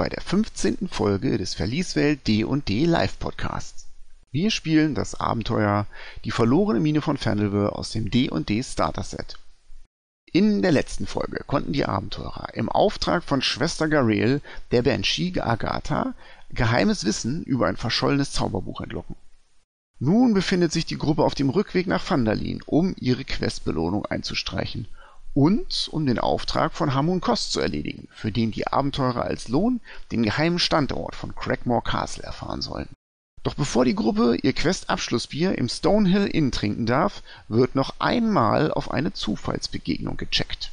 bei der 15. Folge des Verlieswelt D&D Live Podcasts. Wir spielen das Abenteuer Die verlorene Mine von Fernelwe aus dem D&D Starter Set. In der letzten Folge konnten die Abenteurer im Auftrag von Schwester Garel, der Banshee Agatha, geheimes Wissen über ein verschollenes Zauberbuch entlocken. Nun befindet sich die Gruppe auf dem Rückweg nach Phandalin, um ihre Questbelohnung einzustreichen und um den Auftrag von Hamun Kost zu erledigen, für den die Abenteurer als Lohn den geheimen Standort von Craigmore Castle erfahren sollen. Doch bevor die Gruppe ihr Quest-Abschlussbier im Stonehill Inn trinken darf, wird noch einmal auf eine Zufallsbegegnung gecheckt.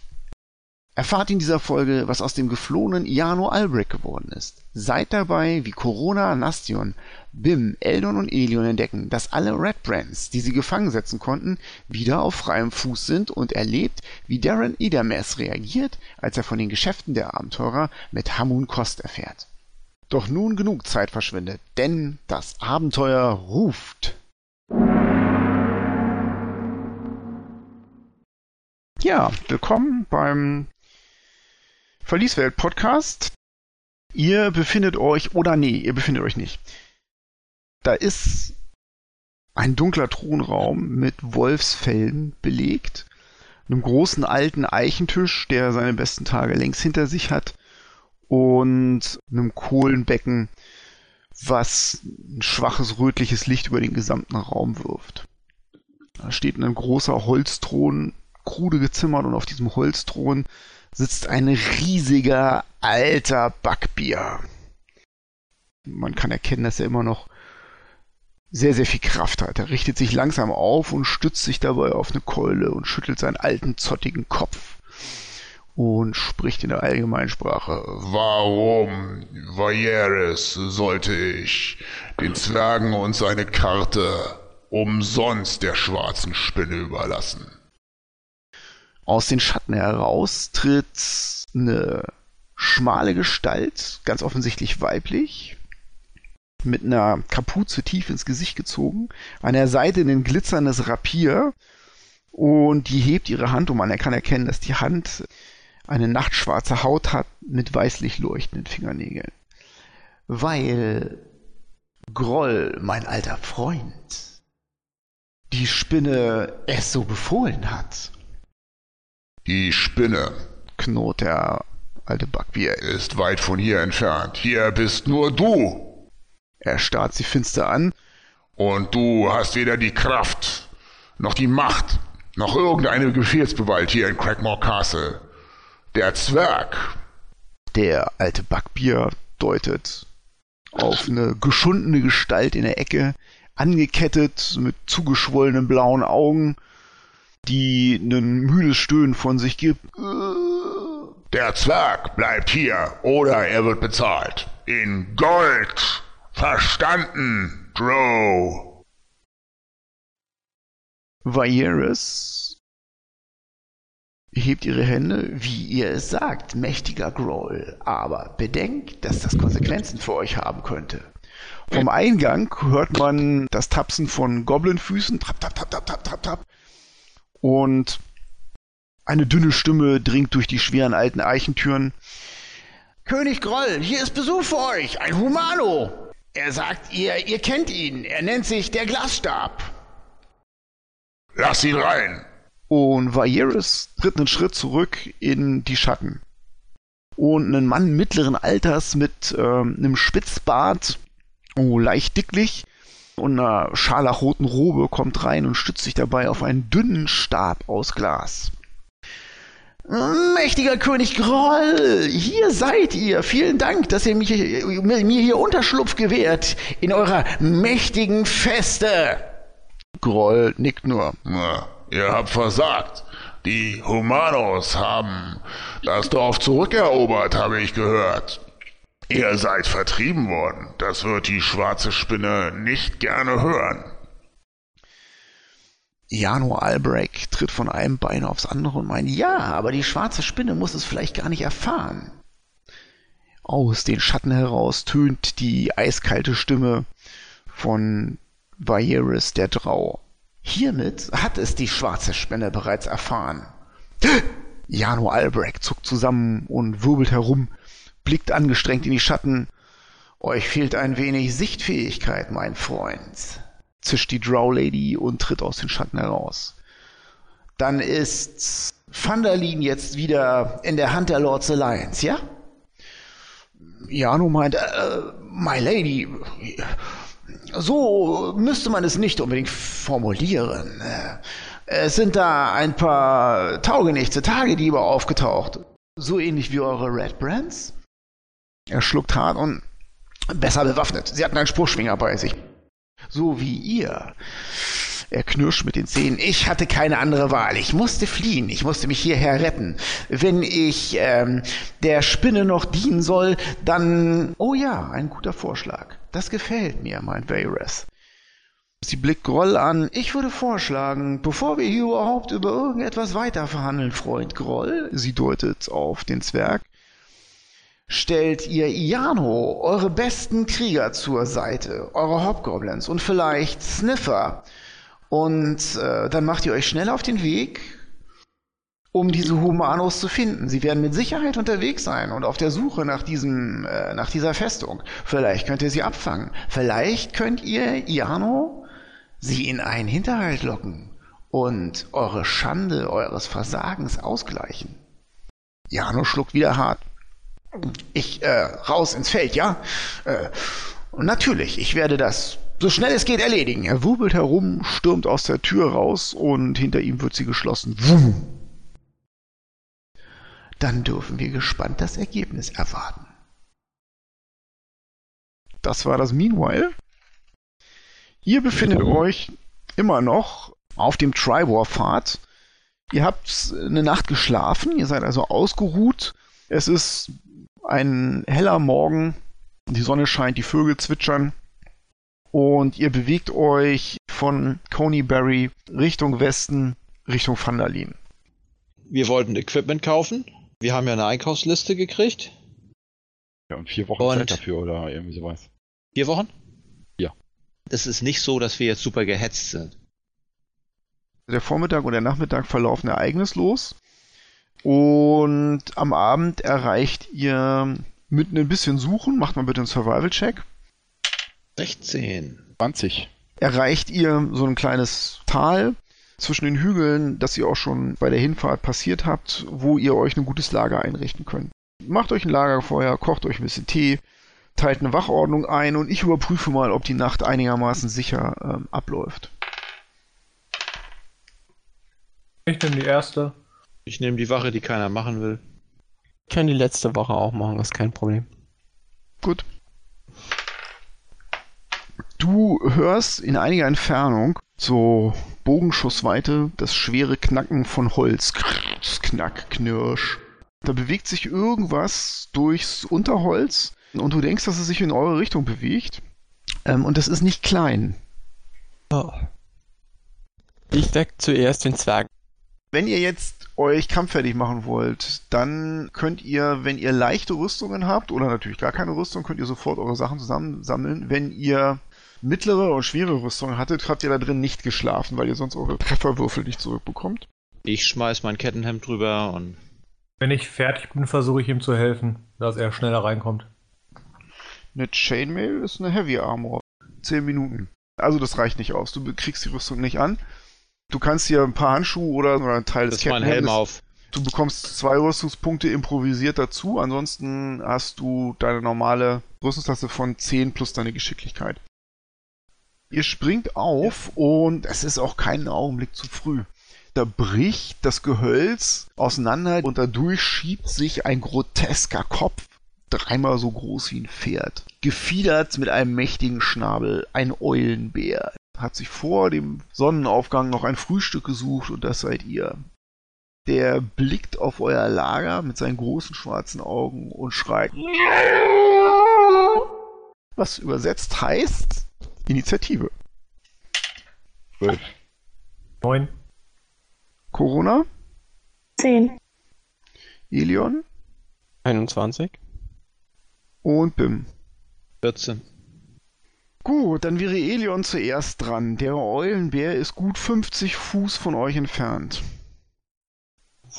Erfahrt in dieser Folge, was aus dem geflohenen Iano Albrecht geworden ist. Seid dabei, wie Corona, Nastion, Bim, Eldon und Elion entdecken, dass alle Red Brands, die sie gefangen setzen konnten, wieder auf freiem Fuß sind und erlebt, wie Darren Idames reagiert, als er von den Geschäften der Abenteurer mit Hamun Kost erfährt. Doch nun genug Zeit verschwindet, denn das Abenteuer ruft. Ja, willkommen beim Verlieswelt Podcast. Ihr befindet euch, oder nee, ihr befindet euch nicht. Da ist ein dunkler Thronraum mit Wolfsfällen belegt, einem großen alten Eichentisch, der seine besten Tage längst hinter sich hat, und einem Kohlenbecken, was ein schwaches rötliches Licht über den gesamten Raum wirft. Da steht ein großer Holzthron, krude gezimmert, und auf diesem Holzthron sitzt ein riesiger alter Backbier. Man kann erkennen, dass er immer noch sehr, sehr viel Kraft hat. Er richtet sich langsam auf und stützt sich dabei auf eine Keule und schüttelt seinen alten, zottigen Kopf und spricht in der Allgemeinsprache. Warum, Vajeres, sollte ich den Zwergen und seine Karte umsonst der schwarzen Spinne überlassen? Aus den Schatten heraus tritt eine schmale Gestalt, ganz offensichtlich weiblich, mit einer Kapuze tief ins Gesicht gezogen, an der Seite ein glitzerndes Rapier und die hebt ihre Hand um. Man kann erkennen, dass die Hand eine nachtschwarze Haut hat mit weißlich leuchtenden Fingernägeln. Weil Groll, mein alter Freund, die Spinne es so befohlen hat. Die Spinne, knurrt der alte Backbier, ist weit von hier entfernt. Hier bist nur du. Er starrt sie finster an. Und du hast weder die Kraft, noch die Macht, noch irgendeine Befehlsgewalt hier in Craigmore Castle. Der Zwerg. Der alte Backbier deutet auf eine geschundene Gestalt in der Ecke, angekettet mit zugeschwollenen blauen Augen die ein müdes Stöhnen von sich gibt. Der Zwerg bleibt hier oder er wird bezahlt. In Gold. Verstanden, Drow. Vieres hebt ihre Hände, wie ihr es sagt, mächtiger Groll. Aber bedenkt, dass das Konsequenzen für euch haben könnte. Vom Eingang hört man das Tapsen von Goblinfüßen. Trapp, trapp, trapp, trapp, trapp, trapp, trapp und eine dünne Stimme dringt durch die schweren alten Eichentüren. König Groll, hier ist Besuch für euch, ein Humano. Er sagt, ihr, ihr kennt ihn. Er nennt sich der Glasstab. Lass ihn rein. Und Vaeris tritt einen Schritt zurück in die Schatten. Und ein Mann mittleren Alters mit ähm, einem Spitzbart, oh, leicht dicklich, und einer scharlachroten Robe kommt rein und stützt sich dabei auf einen dünnen Stab aus Glas. Mächtiger König Groll, hier seid ihr. Vielen Dank, dass ihr mich, mir hier Unterschlupf gewährt in eurer mächtigen Feste. Groll nickt nur. Na, ihr habt versagt. Die Humanos haben das Dorf zurückerobert, habe ich gehört. Ihr seid vertrieben worden. Das wird die schwarze Spinne nicht gerne hören. Jano Albrecht tritt von einem Bein aufs andere und meint, ja, aber die schwarze Spinne muss es vielleicht gar nicht erfahren. Aus den Schatten heraus tönt die eiskalte Stimme von Vaeris der Drau. Hiermit hat es die schwarze Spinne bereits erfahren. Jano Albrecht zuckt zusammen und wirbelt herum, blickt angestrengt in die Schatten. Euch fehlt ein wenig Sichtfähigkeit, mein Freund, zischt die Drow Lady und tritt aus den Schatten heraus. Dann ist Vandalin jetzt wieder in der Hand der Lords Alliance, ja? Jano meint, äh, My Lady, so müsste man es nicht unbedingt formulieren. Es sind da ein paar taugenichtse Tagediebe aufgetaucht. So ähnlich wie eure Red Brands? Er schluckt hart und besser bewaffnet. Sie hatten einen Spruchschwinger bei sich. So wie ihr. Er knirscht mit den Zähnen. Ich hatte keine andere Wahl. Ich musste fliehen. Ich musste mich hierher retten. Wenn ich ähm, der Spinne noch dienen soll, dann... Oh ja, ein guter Vorschlag. Das gefällt mir, meint Varys. Sie blickt Groll an. Ich würde vorschlagen, bevor wir hier überhaupt über irgendetwas weiter verhandeln, Freund Groll, sie deutet auf den Zwerg, stellt ihr Iano, eure besten Krieger zur Seite, eure Hobgoblins und vielleicht Sniffer, und äh, dann macht ihr euch schnell auf den Weg, um diese Humanos zu finden. Sie werden mit Sicherheit unterwegs sein und auf der Suche nach diesem, äh, nach dieser Festung. Vielleicht könnt ihr sie abfangen. Vielleicht könnt ihr Iano sie in einen Hinterhalt locken und eure Schande eures Versagens ausgleichen. Iano schluckt wieder hart. Ich äh, raus ins Feld, ja? Äh, und natürlich, ich werde das so schnell es geht erledigen. Er wubelt herum, stürmt aus der Tür raus und hinter ihm wird sie geschlossen. Wum. Dann dürfen wir gespannt das Ergebnis erwarten. Das war das Meanwhile. Ihr befindet euch immer noch auf dem Triwar-Pfad. Ihr habt eine Nacht geschlafen, ihr seid also ausgeruht. Es ist ein heller Morgen, die Sonne scheint, die Vögel zwitschern und ihr bewegt euch von Coneyberry Richtung Westen, Richtung Vandalin. Wir wollten Equipment kaufen. Wir haben ja eine Einkaufsliste gekriegt. Ja, und vier Wochen und Zeit dafür oder irgendwie sowas. Vier Wochen? Ja. Das ist nicht so, dass wir jetzt super gehetzt sind. Der Vormittag und der Nachmittag verlaufen ereignislos. Und am Abend erreicht ihr mit ein bisschen Suchen, macht mal bitte einen Survival-Check. 16. 20. Erreicht ihr so ein kleines Tal zwischen den Hügeln, das ihr auch schon bei der Hinfahrt passiert habt, wo ihr euch ein gutes Lager einrichten könnt. Macht euch ein Lagerfeuer, kocht euch ein bisschen Tee, teilt eine Wachordnung ein und ich überprüfe mal, ob die Nacht einigermaßen sicher ähm, abläuft. Ich nehme die erste. Ich nehme die Wache, die keiner machen will. Ich kann die letzte Woche auch machen, das ist kein Problem. Gut. Du hörst in einiger Entfernung, so Bogenschussweite, das schwere Knacken von Holz. Knack, knirsch. Da bewegt sich irgendwas durchs Unterholz und du denkst, dass es sich in eure Richtung bewegt. Ähm, und das ist nicht klein. Oh. Ich deck zuerst den Zwerg. Wenn ihr jetzt euch kampffertig machen wollt, dann könnt ihr, wenn ihr leichte Rüstungen habt, oder natürlich gar keine Rüstung, könnt ihr sofort eure Sachen zusammensammeln. Wenn ihr mittlere und schwere Rüstung hattet, habt ihr da drin nicht geschlafen, weil ihr sonst eure Trefferwürfel nicht zurückbekommt. Ich schmeiß mein Kettenhemd drüber und. Wenn ich fertig bin, versuche ich ihm zu helfen, dass er schneller reinkommt. Eine Chainmail ist eine Heavy Armor. Zehn Minuten. Also das reicht nicht aus. Du kriegst die Rüstung nicht an. Du kannst hier ein paar Handschuhe oder, oder ein Teil des Kettenhemdes... Helm auf. Du bekommst zwei Rüstungspunkte improvisiert dazu. Ansonsten hast du deine normale Rüstungstasse von 10 plus deine Geschicklichkeit. Ihr springt auf und es ist auch keinen Augenblick zu früh. Da bricht das Gehölz auseinander und dadurch schiebt sich ein grotesker Kopf, dreimal so groß wie ein Pferd. Gefiedert mit einem mächtigen Schnabel, ein Eulenbär. Hat sich vor dem Sonnenaufgang noch ein Frühstück gesucht und das seid ihr. Der blickt auf euer Lager mit seinen großen schwarzen Augen und schreit. Was übersetzt heißt, Initiative. 12. 9. Corona? 10. Elion? 21. Und Bim. 14. Gut, dann wäre Elion zuerst dran. Der Eulenbär ist gut 50 Fuß von euch entfernt.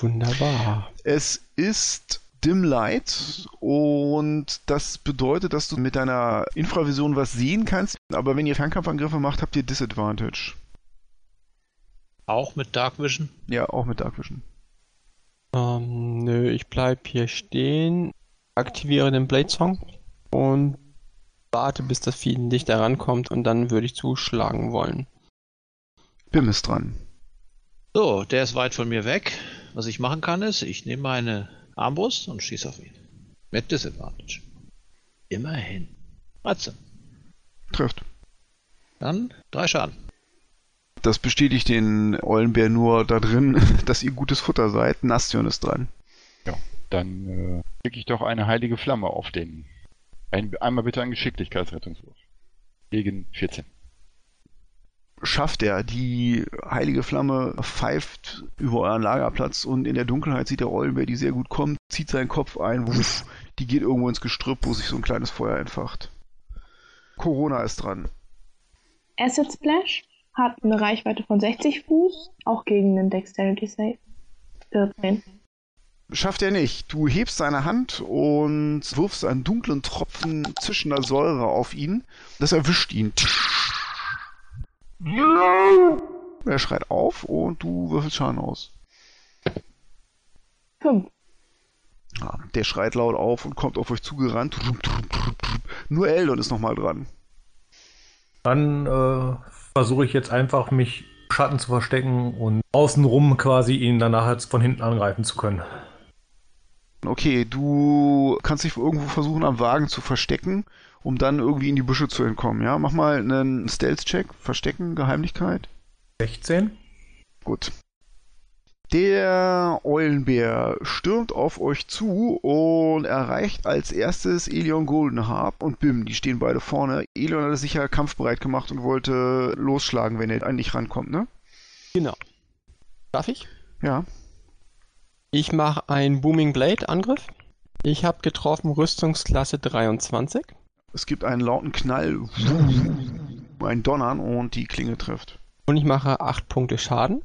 Wunderbar. Es ist Dim Light und das bedeutet, dass du mit deiner Infravision was sehen kannst, aber wenn ihr Fernkampfangriffe macht, habt ihr Disadvantage. Auch mit Dark Vision? Ja, auch mit Dark Vision. Ähm, nö, ich bleib hier stehen, aktiviere den Blade Song und warte, bis das Vieh nicht herankommt und dann würde ich zuschlagen wollen. Bim ist dran. So, der ist weit von mir weg. Was ich machen kann, ist, ich nehme meine Armbrust und schieße auf ihn. Mit Disadvantage. Immerhin. 13. Trifft. Dann drei Schaden. Das bestätigt den Eulenbär nur da drin, dass ihr gutes Futter seid. Nastion ist dran. Ja, dann äh, klicke ich doch eine heilige Flamme auf den. Ein, einmal bitte einen Geschicklichkeitsrettungswurf. Gegen 14. Schafft er. Die heilige Flamme pfeift über euren Lagerplatz und in der Dunkelheit sieht der Eulenbär, die sehr gut kommt, zieht seinen Kopf ein, wuff, die geht irgendwo ins Gestrüpp, wo sich so ein kleines Feuer entfacht. Corona ist dran. Acid Splash hat eine Reichweite von 60 Fuß, auch gegen den Dexterity Save. 14. Schafft er nicht. Du hebst seine Hand und wirfst einen dunklen Tropfen zischender Säure auf ihn. Das erwischt ihn. Er schreit auf und du würfelst Schaden aus. 5. Ja, der schreit laut auf und kommt auf euch zugerannt. Nur Eldon ist nochmal dran. Dann äh, versuche ich jetzt einfach, mich im Schatten zu verstecken und außenrum quasi ihn danach halt von hinten angreifen zu können. Okay, du kannst dich irgendwo versuchen, am Wagen zu verstecken, um dann irgendwie in die Büsche zu entkommen, ja? Mach mal einen Stealth-Check. Verstecken, Geheimlichkeit. 16. Gut. Der Eulenbär stürmt auf euch zu und erreicht als erstes Elion Goldenharp und Bim. Die stehen beide vorne. Elion hat sich ja kampfbereit gemacht und wollte losschlagen, wenn er an dich rankommt, ne? Genau. Darf ich? Ja. Ich mache einen Booming Blade Angriff. Ich habe getroffen Rüstungsklasse 23. Es gibt einen lauten Knall, ein Donnern und die Klinge trifft. Und ich mache 8 Punkte Schaden.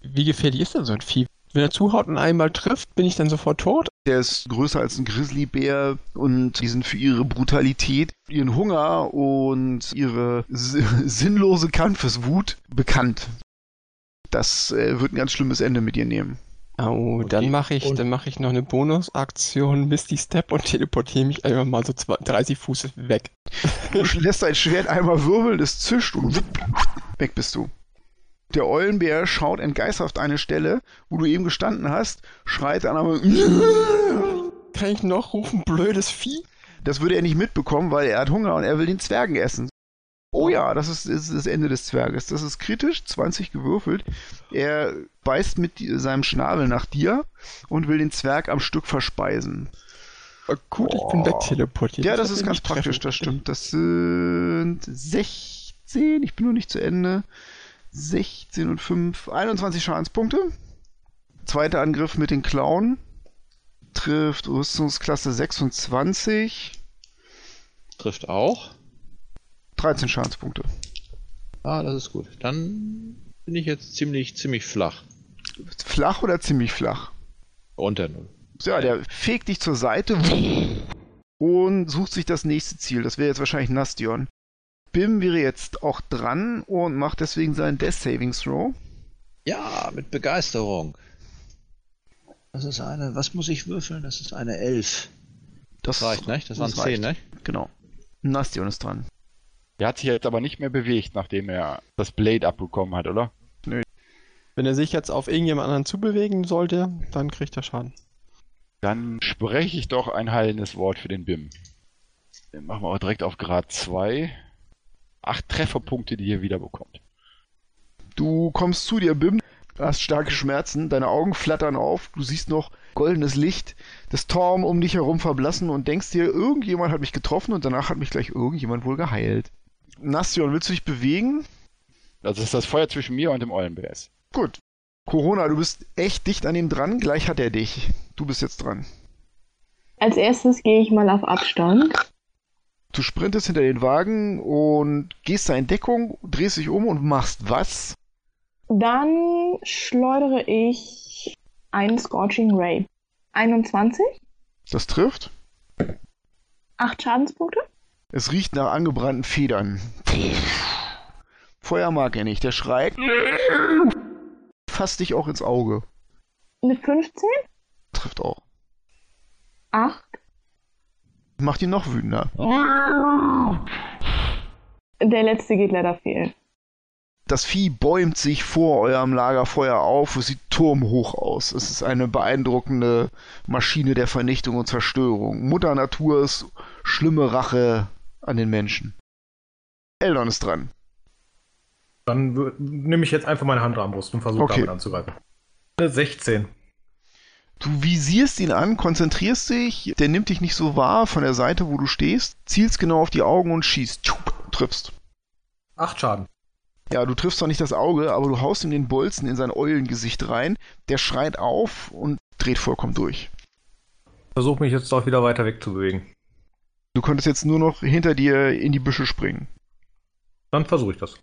Wie gefährlich ist denn so ein Vieh? Wenn er zuhaut und einmal trifft, bin ich dann sofort tot? Der ist größer als ein Grizzlybär und die sind für ihre Brutalität, ihren Hunger und ihre sinnlose Kampfeswut bekannt. Das äh, wird ein ganz schlimmes Ende mit ihr nehmen. Oh, Und dann mache ich, und- dann mache ich noch eine Bonusaktion, Misty Step und teleportiere mich einfach mal so zwei- 30 Fuß weg. Du lässt dein Schwert einmal wirbeln, es zischt und weg bist du. Der Eulenbär schaut entgeistert auf eine Stelle, wo du eben gestanden hast, schreit dann aber. Kann ich noch rufen, blödes Vieh? Das würde er nicht mitbekommen, weil er hat Hunger und er will den Zwergen essen. Oh ja, das ist, ist das Ende des Zwerges. Das ist kritisch, 20 gewürfelt. Er beißt mit die- seinem Schnabel nach dir und will den Zwerg am Stück verspeisen. Oh, gut, ich bin Oh. wegteleportiert. Ja, das hätte ist ganz mich treffen praktisch, das stimmt. Das sind 16, ich bin noch nicht zu Ende. 16 und 5, 21 Schadenspunkte. Zweiter Angriff mit den Klauen. Trifft Rüstungsklasse 26. Trifft auch. 13 Schadenspunkte. Ah, das ist gut. Dann bin ich jetzt ziemlich, ziemlich flach. Flach oder ziemlich flach? Unter Null. Ja, der fegt dich zur Seite und sucht sich das nächste Ziel. Das wäre jetzt wahrscheinlich Nastion. Bim wäre jetzt auch dran und macht deswegen seinen Death Saving Throw. Ja, mit Begeisterung. Das ist eine, was muss ich würfeln? Das ist eine 11. Das Reicht, ne? Das waren das 10, ne? Genau. Nastion ist dran. Der hat sich jetzt aber nicht mehr bewegt, nachdem er das Blade abbekommen hat, oder? Wenn er sich jetzt auf irgendjemand anderen zubewegen sollte, dann kriegt er Schaden. Dann spreche ich doch ein heilendes Wort für den BIM. Den machen wir auch direkt auf Grad 2. Acht Trefferpunkte, die ihr wieder bekommt. Du kommst zu dir, Bim, hast starke Schmerzen, deine Augen flattern auf, du siehst noch goldenes Licht, das Torm um dich herum verblassen und denkst dir, irgendjemand hat mich getroffen und danach hat mich gleich irgendjemand wohl geheilt. Nastion, willst du dich bewegen? Also ist das Feuer zwischen mir und dem Eulenbär ist. Gut. Corona, du bist echt dicht an ihm dran, gleich hat er dich. Du bist jetzt dran. Als erstes gehe ich mal auf Abstand. Du sprintest hinter den Wagen und gehst da in Deckung, drehst dich um und machst was? Dann schleudere ich einen Scorching Ray. 21, Das trifft. 8 Schadenspunkte. Es riecht nach angebrannten Federn. Feuer mag er nicht. Der schreit. Fasst dich auch ins Auge. Eine 15, Trifft auch. 8. Macht ihn noch wütender. Der letzte geht leider fehlen. Das Vieh bäumt sich vor eurem Lagerfeuer auf. Es sieht turmhoch aus. Es ist eine beeindruckende Maschine der Vernichtung und Zerstörung. Mutter Naturs schlimme Rache an den Menschen. Eldon ist dran. Dann nehme ich jetzt einfach meine Handarmbrust und versuche Okay. damit anzugreifen. Eine 16. Du visierst ihn an, konzentrierst dich, der nimmt dich nicht so wahr von der Seite, wo du stehst, zielst genau auf die Augen und schießt. Tschup, triffst. 8 Schaden. Ja, du triffst zwar nicht das Auge, aber du haust ihm den Bolzen in sein Eulengesicht rein. Der schreit auf und dreht vollkommen durch. Versuche mich jetzt doch wieder weiter wegzubewegen. Du konntest jetzt nur noch hinter dir in die Büsche springen. Dann versuche ich das.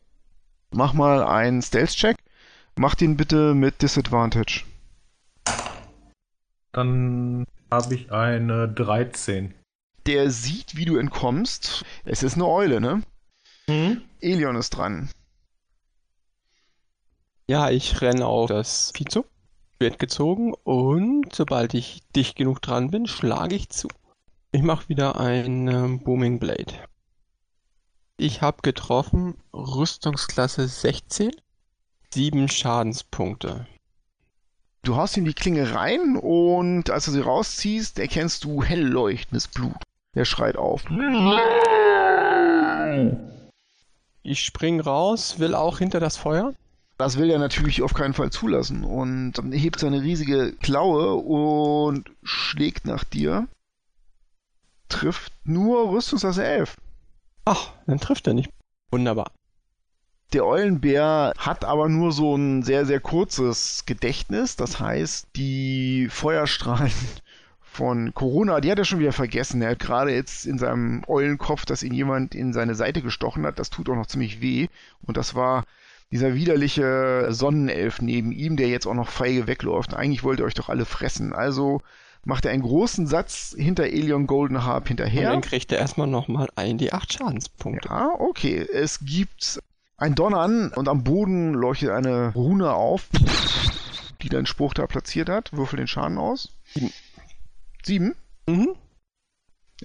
Mach mal einen Stealth-Check. Mach den bitte mit Disadvantage. Dann habe ich eine 13. Der sieht, wie du entkommst. Es ist eine Eule, ne? Mhm. Elion ist dran. Ja, ich renne auf das Vieh zu, wird gezogen und sobald ich dicht genug dran bin, schlage ich zu. Ich mache wieder ein ähm, Booming Blade. Ich habe getroffen, Rüstungsklasse 16, 7 Schadenspunkte. Du haust ihm die Klinge rein und als du sie rausziehst, erkennst du hell leuchtendes Blut. Er schreit auf. Ich spring raus, will auch hinter das Feuer. Das will er natürlich auf keinen Fall zulassen und hebt seine riesige Klaue und schlägt nach dir. Trifft nur Rüstungsklasse 11. Ach, dann trifft er nicht. Wunderbar. Der Eulenbär hat aber nur so ein sehr, sehr kurzes Gedächtnis. Das heißt, die Feuerstrahlen von Corona, die hat er schon wieder vergessen. Er hat gerade jetzt in seinem Eulenkopf, dass ihn jemand in seine Seite gestochen hat. Das tut auch noch ziemlich weh. Und das war dieser widerliche Sonnenelf neben ihm, der jetzt auch noch feige wegläuft. Eigentlich wollt ihr euch doch alle fressen. Also macht er einen großen Satz hinter Elion Golden Harp Und hinterher. dann kriegt er erstmal nochmal ein die 8 Schadenspunkte. Ja, okay. Es gibt ein Donnern und am Boden leuchtet eine Rune auf, die dein Spruch da platziert hat. Würfel den Schaden aus. Sieben. Sieben? Mhm.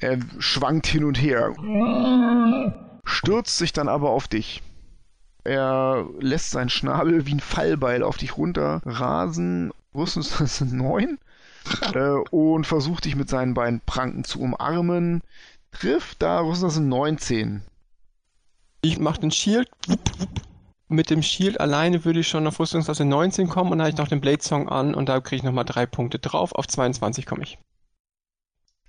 Er schwankt hin und her. Stürzt sich dann aber auf dich. Er lässt seinen Schnabel wie ein Fallbeil auf dich runter rasen. Rüstungsklasse 9. Äh, und versucht dich mit seinen beiden Pranken zu umarmen. Trifft da Rüstungsklasse 19. Ich mache den Shield. Mit dem Shield alleine würde ich schon auf Rüstungsklasse 19 kommen und dann habe ich noch den Blade Song an und da kriege ich nochmal drei Punkte drauf. Auf 22 komme ich.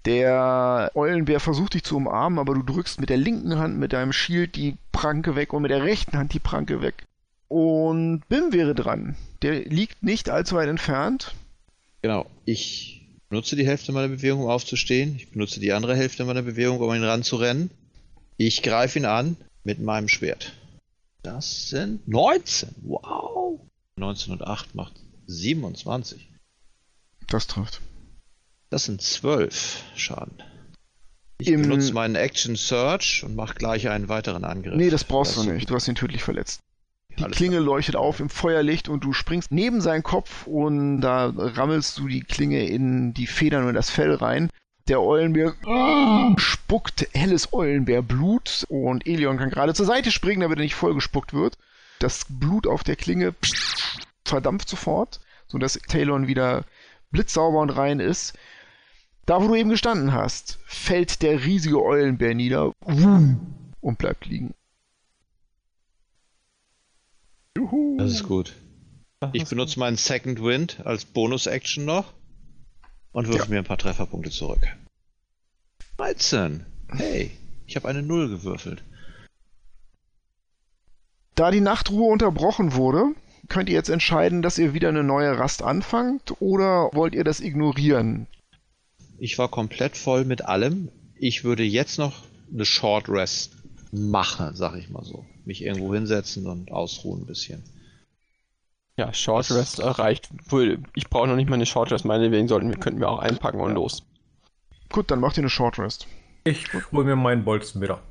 Der Eulenbär versucht dich zu umarmen, aber du drückst mit der linken Hand mit deinem Schild die Pranke weg und mit der rechten Hand die Pranke weg. Und Bim wäre dran. Der liegt nicht allzu weit entfernt. Genau. Ich benutze die Hälfte meiner Bewegung, um aufzustehen. Ich benutze die andere Hälfte meiner Bewegung, um ihn ranzurennen. Ich greife ihn an mit meinem Schwert. Das sind 19. Wow. 19 und 8 macht 27. Das trifft. Das sind 12 Schaden. Ich Im- benutze meinen Action Search und mache gleich einen weiteren Angriff. Nee, das brauchst Das du nicht. Du hast ihn tödlich verletzt. Die Alles Klinge leuchtet auf im Feuerlicht und du springst neben seinen Kopf und da rammelst du die Klinge in die Federn und das Fell rein. Der Eulenbär spuckt helles Eulenbärblut und Elion kann gerade zur Seite springen, damit er nicht vollgespuckt wird. Das Blut auf der Klinge verdampft sofort, sodass Talon wieder blitzsauber und rein ist. Da, wo du eben gestanden hast, fällt der riesige Eulenbär nieder und bleibt liegen. Das ist gut. Ich benutze meinen Second Wind als Bonus-Action noch und würfe mir ein paar Trefferpunkte zurück. 13. Hey, ich habe eine Null gewürfelt. Da die Nachtruhe unterbrochen wurde, könnt ihr jetzt entscheiden, dass ihr wieder eine neue Rast anfangt oder wollt ihr das ignorieren? Ich war komplett voll mit allem. Ich würde jetzt noch eine Short Rest machen, sag ich mal so. Mich irgendwo hinsetzen und ausruhen ein bisschen. Ja, Short Rest erreicht. Wohl, Ich brauche noch nicht mal eine Short Rest, meinetwegen sollten wir, könnten wir auch einpacken und los. Gut, dann macht ihr eine Short Rest. Ich hole mir meinen Bolzen wieder.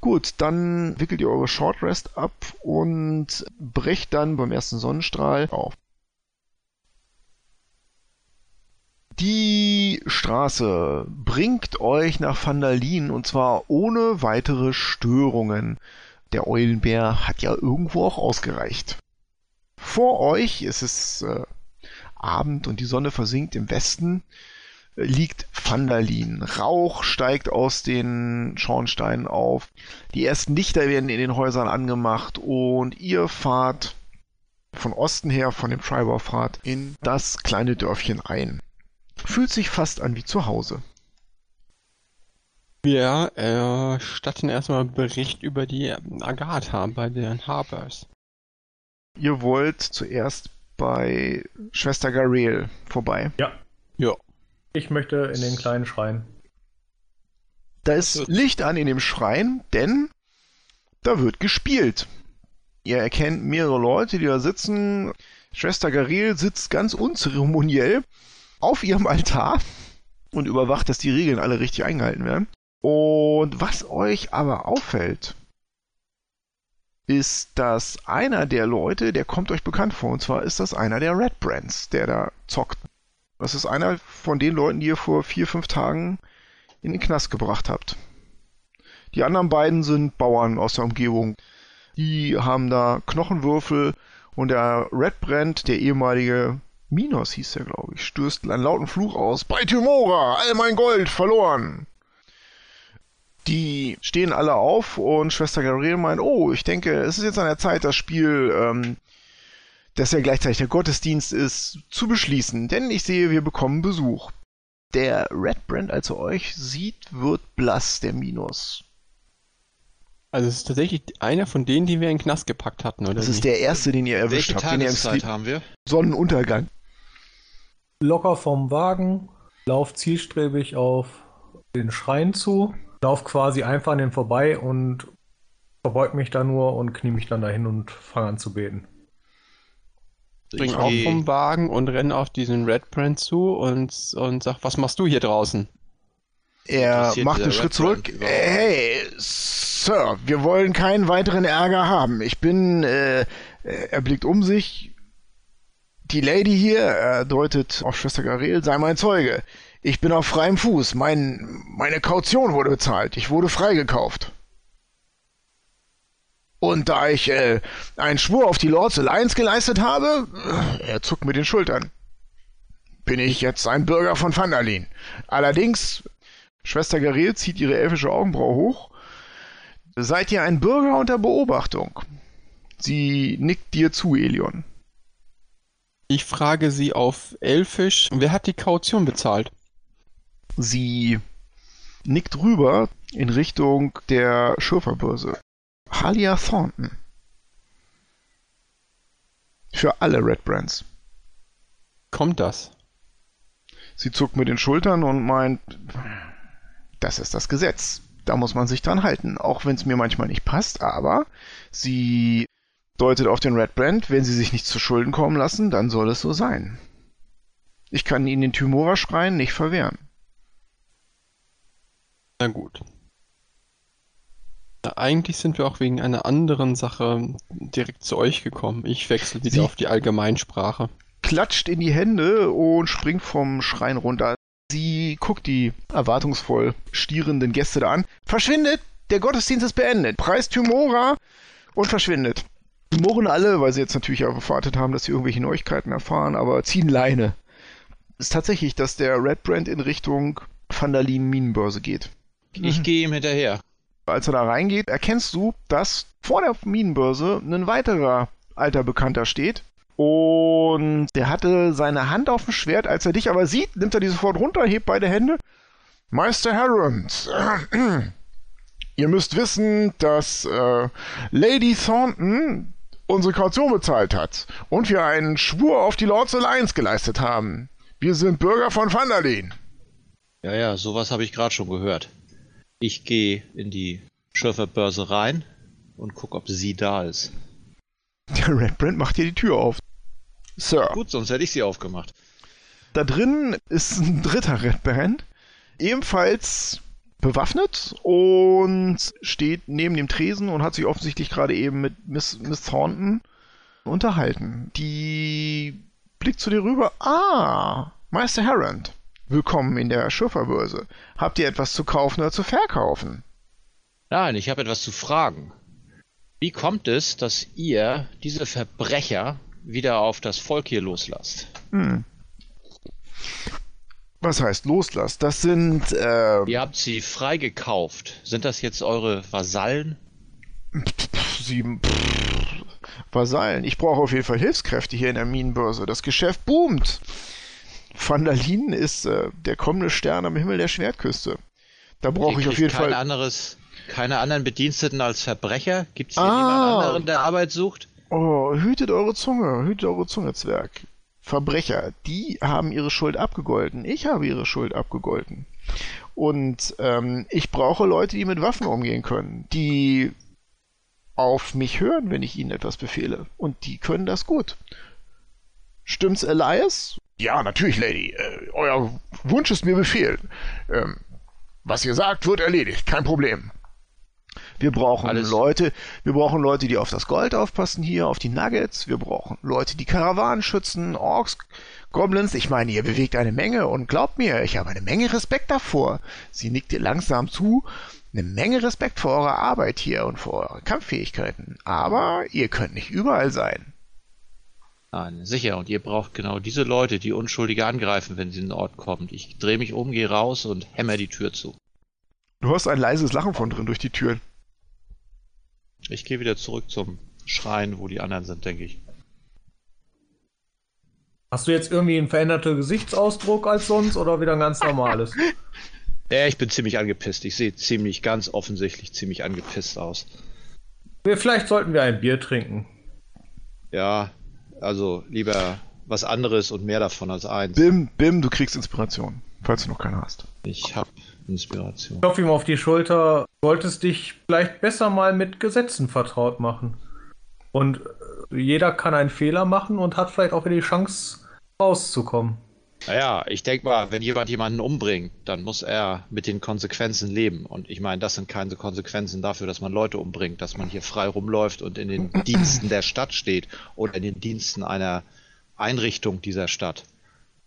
Gut, dann wickelt ihr eure Short Rest ab und brecht dann beim ersten Sonnenstrahl auf. Die Straße bringt euch nach Vandalin und zwar ohne weitere Störungen. Der Eulenbär hat ja irgendwo auch ausgereicht. Vor euch ist es äh, Abend und die Sonne versinkt im Westen liegt Vandalin. Rauch steigt aus den Schornsteinen auf. Die ersten Lichter werden in den Häusern angemacht und ihr fahrt von Osten her, von dem Tribor-Pfad, in das kleine Dörfchen ein. Fühlt sich fast an wie zu Hause. Wir erstatten erstmal Bericht über die Agatha bei den Harbors. Ihr wollt zuerst bei Schwester Garel vorbei. Ja, Ja. ich möchte in den kleinen Schrein. Da ist Licht an in dem Schrein, denn da wird gespielt. Ihr erkennt mehrere Leute, die da sitzen. Schwester Garel sitzt ganz unzeremoniell auf ihrem Altar und überwacht, dass die Regeln alle richtig eingehalten werden. Und was euch aber auffällt, ist, dass einer der Leute, der kommt euch bekannt vor, und zwar ist das einer der Red Brands, der da zockt. Das ist einer von den Leuten, die ihr vor vier, fünf Tagen in den Knast gebracht habt. Die anderen beiden sind Bauern aus der Umgebung. Die haben da Knochenwürfel und der Red Brand, der ehemalige Minos hieß er, glaube ich, stößt einen lauten Fluch aus. Bei Tymora, all mein Gold verloren. Die stehen alle auf und Schwester Gabriel meint, oh, ich denke, es ist jetzt an der Zeit, das Spiel, ähm, das ja gleichzeitig der Gottesdienst ist, zu beschließen, denn ich sehe, wir bekommen Besuch. Der Red Brand, als er euch sieht, wird blass, der Minos. Also es ist tatsächlich einer von denen, die wir in den Knast gepackt hatten, oder Das ist nicht? der erste, den ihr erwischt Welche habt, den ihr im Tageszeit Sleep haben wir? Sonnenuntergang. Locker vom Wagen, lauf zielstrebig auf den Schrein zu, lauf quasi einfach an den vorbei und verbeug mich da nur und knie mich dann dahin und fange an zu beten. spring auch vom Wagen und renn auf diesen Red Brand zu und, und sag, was machst du hier draußen? Er macht einen Schritt Red zurück. Brand? Hey, Sir, wir wollen keinen weiteren Ärger haben. Ich bin, äh, er blickt um sich. Die Lady hier, er deutet auf Schwester Garel, sei mein Zeuge. Ich bin auf freiem Fuß. Mein, meine Kaution wurde bezahlt. Ich wurde freigekauft. Und da ich äh, einen Schwur auf die Lords Alliance geleistet habe, äh, er zuckt mit den Schultern, bin ich jetzt ein Bürger von Vandalin. Allerdings Schwester Garel zieht ihre elfische Augenbraue hoch. Seid ihr ein Bürger unter Beobachtung? Sie nickt dir zu, Elion. Ich frage sie auf Elfisch, wer hat die Kaution bezahlt? Sie nickt rüber in Richtung der Schürferbörse. Halia Thornton. Für alle Red Brands. Kommt das? Sie zuckt mit den Schultern und meint, das ist das Gesetz. Da muss man sich dran halten, auch wenn es mir manchmal nicht passt, aber sie deutet auf den Red Brand, wenn sie sich nicht zu Schulden kommen lassen, dann soll es so sein. Ich kann ihnen den Tymora-Schrein nicht verwehren. Na gut. Na, Eigentlich sind wir auch wegen einer anderen Sache direkt zu euch gekommen. Ich wechsle wieder Sie- auf die Allgemeinsprache. Klatscht in die Hände und springt vom Schrein runter. Sie guckt die erwartungsvoll stierenden Gäste da an. Verschwindet! Der Gottesdienst ist beendet. Preis Tymora und verschwindet. Die murren alle, weil sie jetzt natürlich erwartet haben, dass sie irgendwelche Neuigkeiten erfahren, aber ziehen Leine. Es ist tatsächlich, dass der Red Brand in Richtung Vandalin Minenbörse geht. Ich gehe ihm hinterher. Als er da reingeht, erkennst du, dass vor der Minenbörse ein weiterer alter Bekannter steht. Und der hatte seine Hand auf dem Schwert. Als er dich aber sieht, nimmt er die sofort runter, hebt beide Hände. Meister Harrond, ihr müsst wissen, dass äh, Lady Thornton unsere Kaution bezahlt hat und wir einen Schwur auf die Lords Alliance geleistet haben. Wir sind Bürger von Vandalin. Ja, ja, sowas habe ich gerade schon gehört. Ich gehe in die Schürferbörse rein, und guck, ob sie da ist. Der Red Brand macht dir die Tür auf. Sir. Gut, sonst hätte ich sie aufgemacht. Da drin ist ein dritter Red Band, ebenfalls bewaffnet und steht neben dem Tresen und hat sich offensichtlich gerade eben mit Miss, Miss Thornton unterhalten. Die blickt zu dir rüber. Ah, Meister Harrand. Willkommen in der Schifferbörse. Habt ihr etwas zu kaufen oder zu verkaufen? Nein, ich habe etwas zu fragen. Wie kommt es, dass ihr diese Verbrecher wieder auf das Volk hier loslasst? Hm. Was heißt loslasst? Das sind. Äh, Ihr habt sie freigekauft. Sind das jetzt eure Vasallen? sieben Vasallen. Ich brauche auf jeden Fall Hilfskräfte hier in der Minenbörse. Das Geschäft boomt. Vandalin ist äh, der kommende Stern am Himmel der Schwertküste. Da brauche ich auf jeden kein Fall. anderes, keine anderen Bediensteten als Verbrecher? Gibt es hier Ah. niemand anderen, der Arbeit sucht? Oh, hütet eure Zunge, hütet eure Zunge, Zwerg. Verbrecher, die haben ihre Schuld abgegolten. Ich habe ihre Schuld abgegolten. Und ähm, ich brauche Leute, die mit Waffen umgehen können, die auf mich hören, wenn ich ihnen etwas befehle. Und die können das gut. Stimmt's, Elias? Ja, natürlich, Lady. Äh, euer Wunsch ist mir Befehl. Ähm, was ihr sagt, wird erledigt. Kein Problem. Wir brauchen Alles- Leute, wir brauchen Leute, die auf das Gold aufpassen hier, auf die Nuggets. Wir brauchen Leute, die Karawanen schützen, Orks, Goblins. Ich meine, ihr bewegt eine Menge und glaubt mir, ich habe eine Menge Respekt davor. Sie nickt dir langsam zu. Eine Menge Respekt vor eurer Arbeit hier und vor euren Kampffähigkeiten. Aber ihr könnt nicht überall sein. Nein, sicher. Und ihr braucht genau diese Leute, die Unschuldige angreifen, wenn sie in den Ort kommen. Ich drehe mich um, gehe raus und hämmer die Tür zu. Du hörst ein leises Lachen von drin durch die Tür. Ich gehe wieder zurück zum Schrein, wo die anderen sind, denke ich. Hast du jetzt irgendwie einen veränderten Gesichtsausdruck als sonst oder wieder ein ganz normales? Ja, ich bin ziemlich angepisst. Ich sehe ziemlich, ganz offensichtlich ziemlich angepisst aus. Wir, vielleicht sollten wir ein Bier trinken. Ja, also lieber was anderes und mehr davon als eins. Bim, Bim, du kriegst Inspiration, falls du noch keine hast. Ich hab Inspiration. Klopf ihm auf die Schulter. Solltest dich vielleicht besser mal mit Gesetzen vertraut machen. Und äh, jeder kann einen Fehler machen und hat vielleicht auch wieder die Chance rauszukommen. Naja, ich denke mal, wenn jemand jemanden umbringt, dann muss er mit den Konsequenzen leben. Und ich meine, das sind keine Konsequenzen dafür, dass man Leute umbringt, dass man hier frei rumläuft und in den Diensten der Stadt steht oder in den Diensten einer Einrichtung dieser Stadt.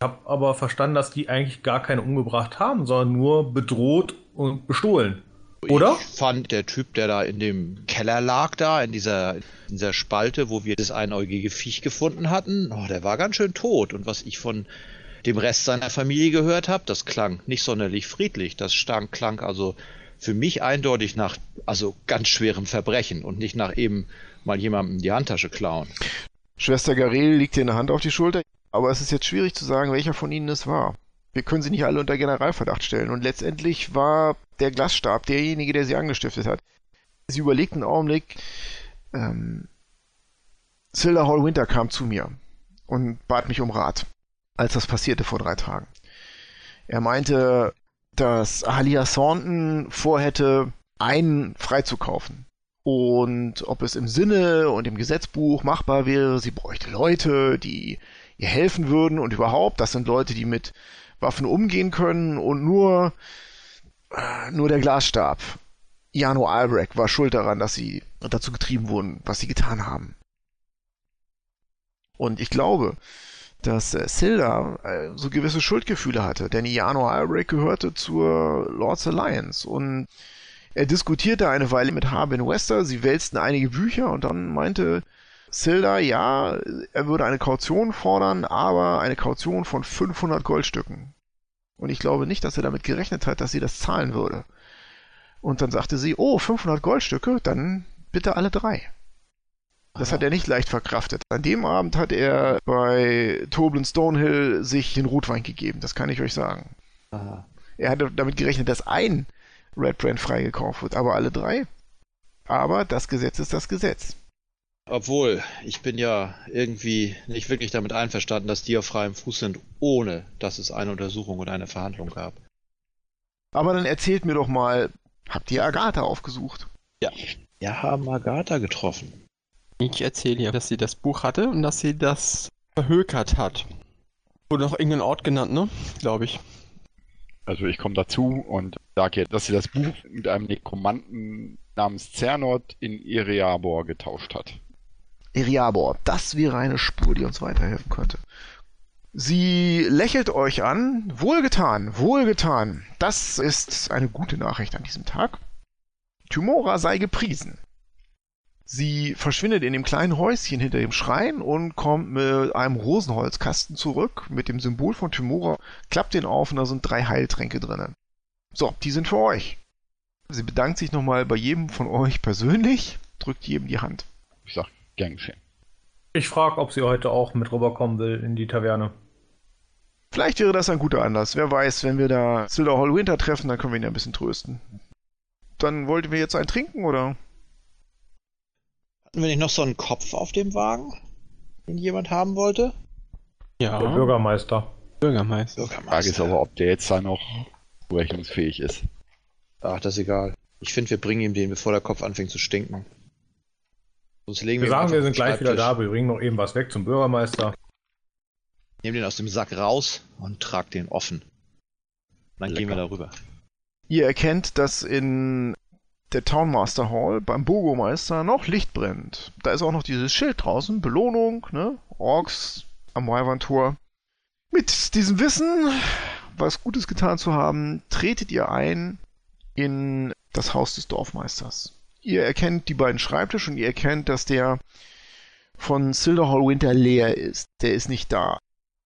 Ich habe aber verstanden, dass die eigentlich gar keine umgebracht haben, sondern nur bedroht und bestohlen. Oder? Ich fand der Typ, der da in dem Keller lag, da in dieser, in dieser Spalte, wo wir das einäugige Viech gefunden hatten, oh, der war ganz schön tot. Und was ich von dem Rest seiner Familie gehört habe, das klang nicht sonderlich friedlich. Das stank, klang also für mich eindeutig nach also ganz schwerem Verbrechen und nicht nach eben mal jemandem die Handtasche klauen. Schwester Garel liegt dir eine Hand auf die Schulter, aber es ist jetzt schwierig zu sagen, welcher von ihnen es war. Wir können sie nicht alle unter Generalverdacht stellen und letztendlich war der Glasstab derjenige, der sie angestiftet hat. Sie überlegt einen Augenblick. Ähm, Silda Hall Winter kam zu mir und bat mich um Rat, als das passierte vor drei Tagen. Er meinte, dass Alia Thornton vorhätte, einen freizukaufen. Und ob es im Sinne und im Gesetzbuch machbar wäre, sie bräuchte Leute, die ihr helfen würden und überhaupt, das sind Leute, die mit Waffen umgehen können und nur, äh, nur der Glasstab. Jano Albrecht war schuld daran, dass sie dazu getrieben wurden, was sie getan haben. Und ich glaube, dass äh, Silda äh, so gewisse Schuldgefühle hatte, denn Jano Albrecht gehörte zur Lords Alliance und er diskutierte eine Weile mit Harbin Wester, sie wälzten einige Bücher und dann meinte Silda, ja, er würde eine Kaution fordern, aber eine Kaution von 500 Goldstücken. Und ich glaube nicht, dass er damit gerechnet hat, dass sie das zahlen würde. Und dann sagte sie, oh, 500 Goldstücke, dann bitte alle drei. Das hat er nicht leicht verkraftet. An dem Abend hat er bei Toblin Stonehill sich den Rotwein gegeben, das kann ich euch sagen. Aha. Er hatte damit gerechnet, dass ein Red Brand freigekauft wird, aber alle drei. Aber das Gesetz ist das Gesetz. Obwohl, ich bin ja irgendwie nicht wirklich damit einverstanden, dass die auf freiem Fuß sind, ohne dass es eine Untersuchung und eine Verhandlung gab. Aber dann erzählt mir doch mal, habt ihr Agatha aufgesucht? Ja. Wir haben Agatha getroffen. Ich erzähle ihr, dass sie das Buch hatte und dass sie das verhökert hat. Wurde noch irgendein Ort genannt, ne? Glaube ich. Also ich komme dazu und sage ihr, dass sie das Buch mit einem Nekromanten namens Zernot in Iriabor getauscht hat. Eriabor, das wäre eine Spur, die uns weiterhelfen könnte. Sie lächelt euch an. Wohlgetan, wohlgetan. Das ist eine gute Nachricht an diesem Tag. Tymora sei gepriesen. Sie verschwindet in dem kleinen Häuschen hinter dem Schrein und kommt mit einem Rosenholzkasten zurück mit dem Symbol von Tymora, klappt den auf und da sind drei Heiltränke drinnen. So, die sind für euch. Sie bedankt sich nochmal bei jedem von euch persönlich, drückt jedem die Hand. Ich sag, gern geschehen. Ich frage, ob sie heute auch mit rüberkommen will in die Taverne. Vielleicht wäre das ein guter Anlass. Wer weiß, wenn wir da Silder Hall Winter treffen, dann können wir ihn ja ein bisschen trösten. Dann wollten wir jetzt einen trinken, oder? Hatten wir nicht noch so einen Kopf auf dem Wagen, den jemand haben wollte? Ja, Der Bürgermeister. Bürgermeister. Frage ist aber, ob der jetzt da noch zurechnungsfähig ist. Ach, das ist egal. Ich finde, wir bringen ihm den, bevor der Kopf anfängt zu stinken. Sonst legen Wir ihn sagen, wir sind gleich wieder da. Wir bringen noch eben was weg zum Bürgermeister. Nehmen den aus dem Sack raus und trag den offen. Dann gehen wir Lecker. darüber. Ihr erkennt, dass in der Townmaster Hall beim Burgomeister noch Licht brennt. Da ist auch noch dieses Schild draußen, Belohnung, ne? Orks am Wyvern-Tor. Mit diesem Wissen, was Gutes getan zu haben, tretet ihr ein in das Haus des Dorfmeisters. Ihr erkennt die beiden Schreibtische und ihr erkennt, dass der von Silderhall Winter leer ist. Der ist nicht da.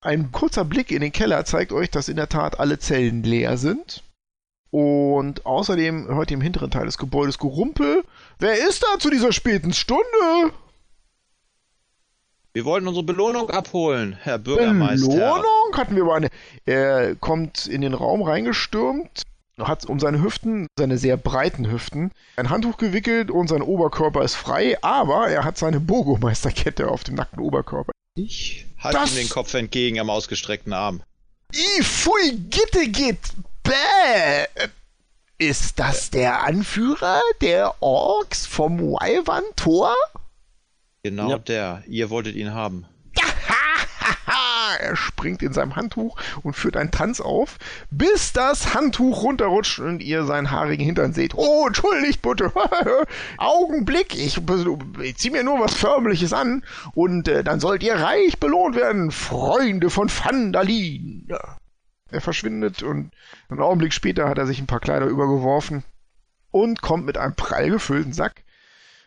Ein kurzer Blick in den Keller zeigt euch, dass in der Tat alle Zellen leer sind. Und außerdem hört ihr im hinteren Teil des Gebäudes Gerumpel. Wer ist da zu dieser späten Stunde? Wir wollten unsere Belohnung abholen, Herr Bürgermeister. Belohnung? Hatten wir aber eine. Er kommt in den Raum reingestürmt, hat um seine Hüften, seine sehr breiten Hüften, ein Handtuch gewickelt und sein Oberkörper ist frei, aber er hat seine Burgomeisterkette auf dem nackten Oberkörper. Ich halte Das- ihm den Kopf entgegen am ausgestreckten Arm. I, pfui, Gitte geht. Bäh. Ist das der Anführer der Orks vom Wyvern-Tor? Genau Ja. der. Ihr wolltet ihn haben. Er springt in seinem Handtuch und führt einen Tanz auf, bis das Handtuch runterrutscht und ihr seinen haarigen Hintern seht. Oh, entschuldigt bitte. Augenblick, ich, ich ziehe mir nur was Förmliches an und äh, dann sollt ihr reich belohnt werden, Freunde von Vandalin. Ja. Er verschwindet und einen Augenblick später hat er sich ein paar Kleider übergeworfen und kommt mit einem prall gefüllten Sack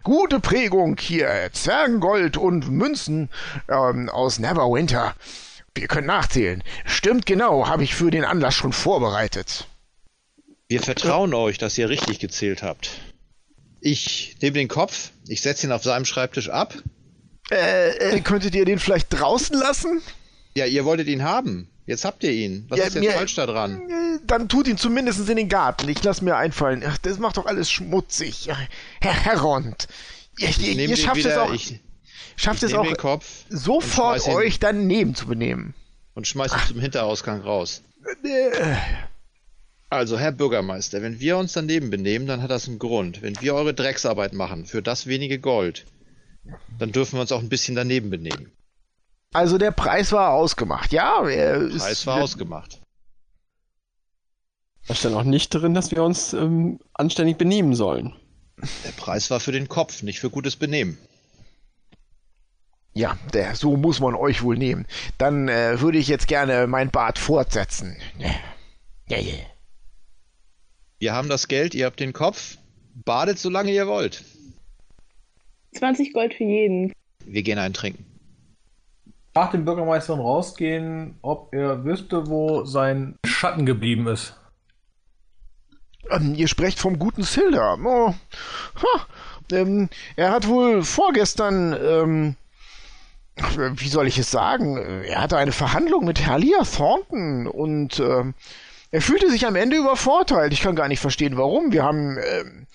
Gute Prägung hier, Zwergengold und Münzen ähm, aus Neverwinter. Wir können nachzählen. Stimmt genau, habe ich für den Anlass schon vorbereitet. Wir vertrauen euch, dass ihr richtig gezählt habt. Ich nehme den Kopf, ich setze ihn auf seinem Schreibtisch ab. Äh, äh, könntet ihr den vielleicht draußen lassen? Ja, ihr wolltet ihn haben. Jetzt habt ihr ihn. Was Ja, ist jetzt mir- falsch daran? Äh, Dann tut ihn zumindest in den Garten. Ich lass mir einfallen. Ach, das macht doch alles schmutzig. Herr Herrond. Ihr, ihr, ihr schafft es wieder, auch, ich, schafft es auch den Kopf sofort euch daneben zu benehmen. und schmeiß ihn zum Hinterausgang raus. Äh, Also, Herr Bürgermeister, wenn wir uns daneben benehmen, dann hat das einen Grund. Wenn wir eure Drecksarbeit machen, für das wenige Gold, dann dürfen wir uns auch ein bisschen daneben benehmen. Also der Preis war ausgemacht. Ja, er ist, Preis war ausgemacht. Da stand auch nicht drin, dass wir uns ähm, anständig benehmen sollen. Der Preis war für den Kopf, nicht für gutes Benehmen. Ja, der, so muss man euch wohl nehmen. Dann äh, würde ich jetzt gerne mein Bad fortsetzen. Ja, ja. Wir haben das Geld, ihr habt den Kopf. Badet so lange ihr wollt. 20 Gold für jeden. Wir gehen einen trinken. Nach dem Bürgermeister rausgehen, ob er wüsste, wo sein Schatten geblieben ist. Ähm, ihr sprecht vom guten Silda. Oh, ha, ähm, er hat wohl vorgestern, ähm, wie soll ich es sagen, er hatte eine Verhandlung mit Halia Thornton und ähm, er fühlte sich am Ende übervorteilt. Ich kann gar nicht verstehen, warum. Wir haben, ähm,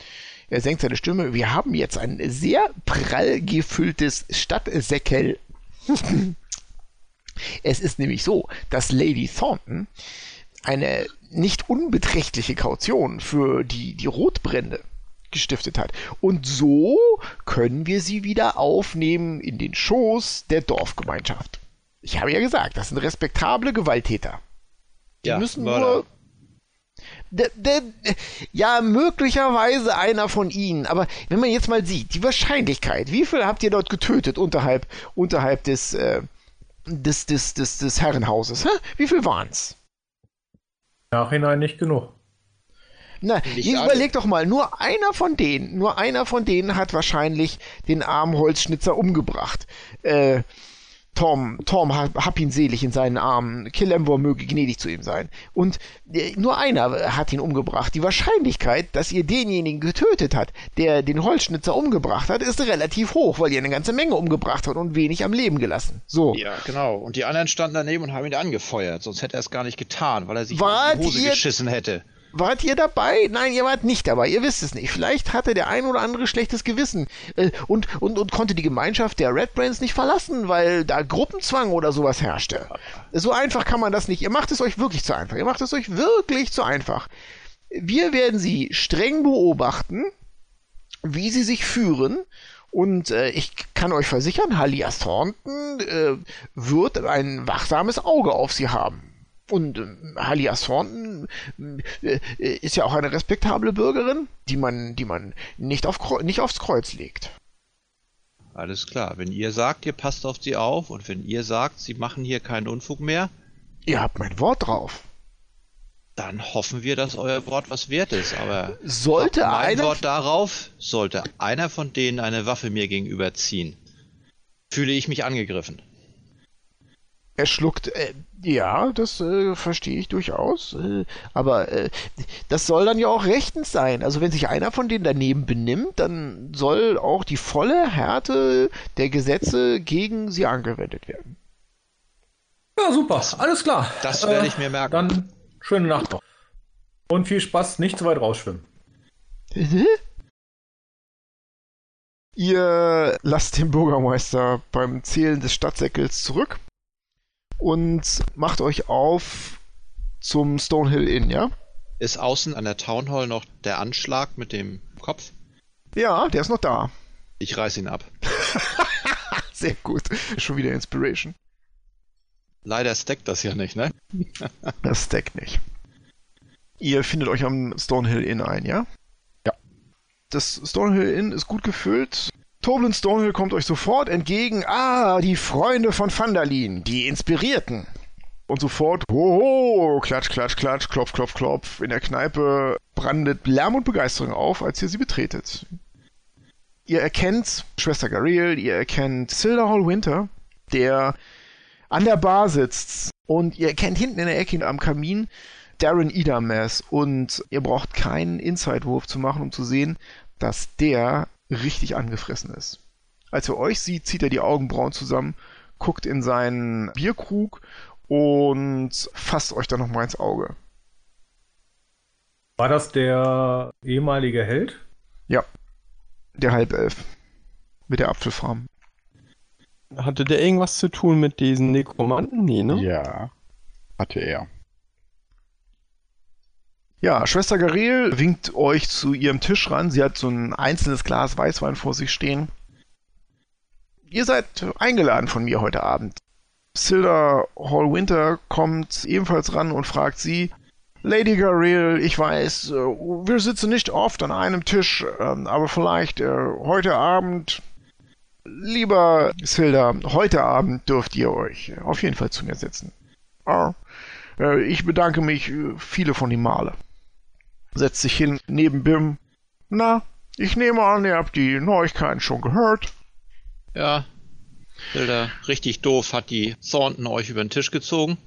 er senkt seine Stimme, wir haben jetzt ein sehr prall gefülltes Stadtsäckel. es ist nämlich so, dass Lady Thornton eine nicht unbeträchtliche Kaution für die, die Rotbrände gestiftet hat. Und so können wir sie wieder aufnehmen in den Schoß der Dorfgemeinschaft. Ich habe ja gesagt, das sind respektable Gewalttäter. Die Ja, müssen Mörder. nur. D- d- ja, möglicherweise einer von ihnen. Aber wenn man jetzt mal sieht, die Wahrscheinlichkeit, wie viel habt ihr dort getötet unterhalb, unterhalb des, äh, des, des, des, des Herrenhauses? Hä? Wie viel waren's? Nachhinein nicht genug. Na, ihr überlegt doch mal, nur einer von denen, nur einer von denen hat wahrscheinlich den armen Holzschnitzer umgebracht. Äh, Tom, Tom, hab, hab ihn selig in seinen Armen. Kill Emvor möge gnädig zu ihm sein. Und äh, nur einer hat ihn umgebracht. Die Wahrscheinlichkeit, dass ihr denjenigen getötet hat, der den Holzschnitzer umgebracht hat, ist relativ hoch, weil ihr eine ganze Menge umgebracht hat und wenig am Leben gelassen. So. Ja, genau. Und die anderen standen daneben und haben ihn angefeuert. Sonst hätte er es gar nicht getan, weil er sich Wart in die Hose ihr- geschissen hätte. Wart ihr dabei? Nein, ihr wart nicht dabei. Ihr wisst es nicht. Vielleicht hatte der ein oder andere schlechtes Gewissen äh, und, und, und konnte die Gemeinschaft der Red Brains nicht verlassen, weil da Gruppenzwang oder sowas herrschte. So einfach kann man das nicht. Ihr macht es euch wirklich zu einfach. Ihr macht es euch wirklich zu einfach. Wir werden sie streng beobachten, wie sie sich führen. Und äh, ich kann euch versichern, Halias Thornton äh, wird ein wachsames Auge auf sie haben. Und äh, Halias Thornton äh, äh, ist ja auch eine respektable Bürgerin, die man, die man nicht, auf, nicht aufs Kreuz legt. Alles klar. Wenn ihr sagt, ihr passt auf sie auf und wenn ihr sagt, sie machen hier keinen Unfug mehr, Ihr habt mein Wort drauf. dann hoffen wir, dass euer Wort was wert ist. Aber Sollte mein einer, Wort darauf, sollte einer von denen eine Waffe mir gegenüber ziehen, fühle ich mich angegriffen. Er schluckt, äh, ja, das äh, verstehe ich durchaus, äh, aber äh, das soll dann ja auch rechtens sein. Also wenn sich einer von denen daneben benimmt, dann soll auch die volle Härte der Gesetze gegen sie angewendet werden. Ja, super. Alles klar. Das werde ich mir merken. Dann schöne Nacht noch. Und viel Spaß, nicht zu weit rausschwimmen. Hä? Ihr lasst den Bürgermeister beim Zählen des Stadtsäckels zurück und macht euch auf zum Stonehill Inn, ja? Ist außen an der Town Hall noch der Anschlag mit dem Kopf? Ja, der ist noch da. Ich reiß ihn ab. Sehr gut. Schon wieder Inspiration. Leider stackt das ja nicht, ne? Das stackt nicht. Ihr findet euch am Stonehill Inn ein, ja? Ja. Das Stonehill Inn ist gut gefüllt. Toblin Stonehill kommt euch sofort entgegen. Ah, die Freunde von Vandalin, die Inspirierten. Und sofort, hoho, klatsch, klatsch, klatsch, klopf, klopf, klopf. In der Kneipe brandet Lärm und Begeisterung auf, als ihr sie betretet. Ihr erkennt Schwester Gariel, ihr erkennt Silda Winter, der an der Bar sitzt. Und ihr erkennt hinten in der Ecke am Kamin Darren Idames. Und ihr braucht keinen Inside-Wurf zu machen, um zu sehen, dass der richtig angefressen ist. Als er euch sieht, zieht er die Augenbrauen zusammen, guckt in seinen Bierkrug und fasst euch dann nochmal ins Auge. War das der ehemalige Held? Ja, der Halbelf. Mit der Apfelfarm. Hatte der irgendwas zu tun mit diesen Nekromanten? Nee, ne? Ja, hatte er. Ja, Schwester Garel winkt euch zu ihrem Tisch ran. Sie hat so ein einzelnes Glas Weißwein vor sich stehen. Ihr seid eingeladen von mir heute Abend. Silda Hall Winter kommt ebenfalls ran und fragt sie, Lady Garel, ich weiß, äh, wir sitzen nicht oft an einem Tisch, ähm, aber vielleicht äh, heute Abend, lieber Silda, heute Abend dürft ihr euch auf jeden Fall zu mir setzen. Ah, äh, ich bedanke mich viele von die Male. Setzt sich hin neben Bim. Na, ich nehme an, ihr habt die Neuigkeiten schon gehört. Ja. Hilda, richtig doof hat die Thornton euch über den Tisch gezogen.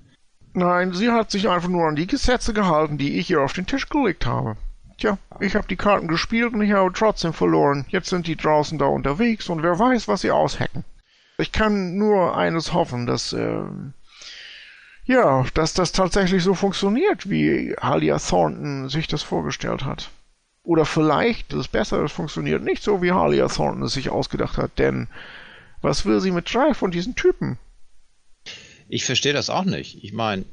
Nein, sie hat sich einfach nur an die Gesetze gehalten, die ich ihr auf den Tisch gelegt habe. Tja, ich habe die Karten gespielt und ich habe trotzdem verloren. Jetzt sind die draußen da unterwegs und wer weiß, was sie aushacken. Ich kann nur eines hoffen, dass, ähm, ja, dass das tatsächlich so funktioniert, wie Halia Thornton sich das vorgestellt hat. Oder vielleicht ist es besser, es funktioniert nicht so, wie Halia Thornton es sich ausgedacht hat, denn was will sie mit drei von diesen Typen? Ich verstehe das auch nicht. Ich meine,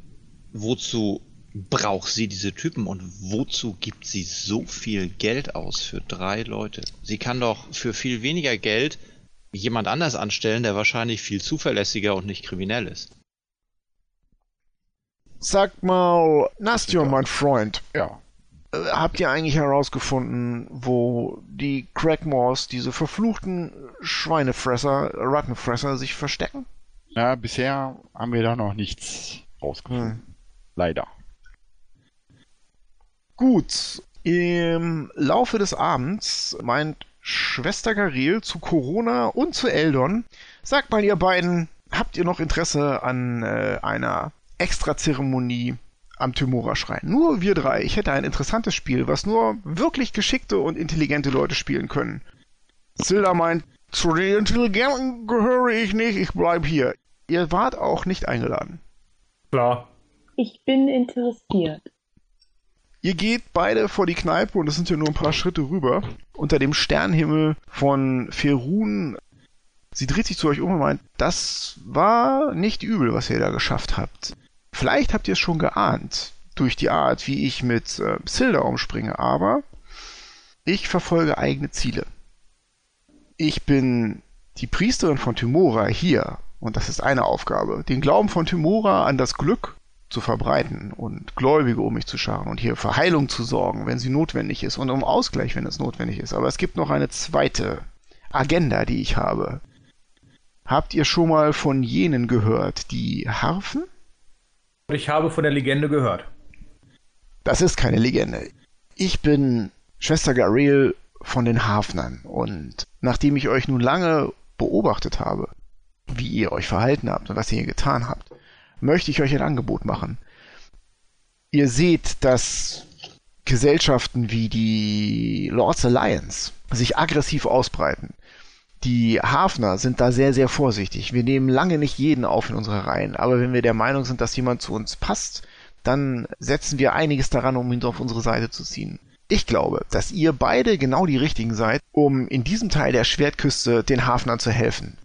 wozu braucht sie diese Typen und wozu gibt sie so viel Geld aus für drei Leute? Sie kann doch für viel weniger Geld jemand anders anstellen, der wahrscheinlich viel zuverlässiger und nicht kriminell ist. Sag mal, Nastio, mein Freund, Ja. äh, habt ihr eigentlich herausgefunden, wo die Crackmores, diese verfluchten Schweinefresser, Rattenfresser, sich verstecken? Na, bisher haben wir da noch nichts rausgefunden. Leider. Gut, im Laufe des Abends meint Schwester Garel zu Corona und zu Eldon, sagt mal ihr beiden, habt ihr noch Interesse an äh, einer Extrazeremonie am Tymora-Schrein? Nur wir drei. Ich hätte ein interessantes Spiel, was nur wirklich geschickte und intelligente Leute spielen können. Silda meint, zu den Intelligenten gehöre ich nicht, ich bleib hier. Ihr wart auch nicht eingeladen. Klar. Ich bin interessiert. Ihr geht beide vor die Kneipe und es sind ja nur ein paar Schritte rüber. Unter dem Sternhimmel von Ferun. Sie dreht sich zu euch um und meint, das war nicht übel, was ihr da geschafft habt. Vielleicht habt ihr es schon geahnt, durch die Art, wie ich mit äh, Silda umspringe, aber ich verfolge eigene Ziele. Ich bin die Priesterin von Tymora hier, und das ist eine Aufgabe, den Glauben von Tymora an das Glück zu verbreiten und Gläubige um mich zu scharen und hier für Heilung zu sorgen, wenn sie notwendig ist und um Ausgleich, wenn es notwendig ist. Aber es gibt noch eine zweite Agenda, die ich habe. Habt ihr schon mal von jenen gehört, die Harfen? Ich habe von der Legende gehört. Das ist keine Legende. Ich bin Schwester Garel von den Hafnern und nachdem ich euch nun lange beobachtet habe, wie ihr euch verhalten habt und was ihr hier getan habt, möchte ich euch ein Angebot machen. Ihr seht, dass Gesellschaften wie die Lords Alliance sich aggressiv ausbreiten. Die Hafner sind da sehr, sehr vorsichtig. Wir nehmen lange nicht jeden auf in unsere Reihen, aber wenn wir der Meinung sind, dass jemand zu uns passt, dann setzen wir einiges daran, um ihn auf unsere Seite zu ziehen. Ich glaube, dass ihr beide genau die richtigen seid, um in diesem Teil der Schwertküste den Hafnern zu helfen.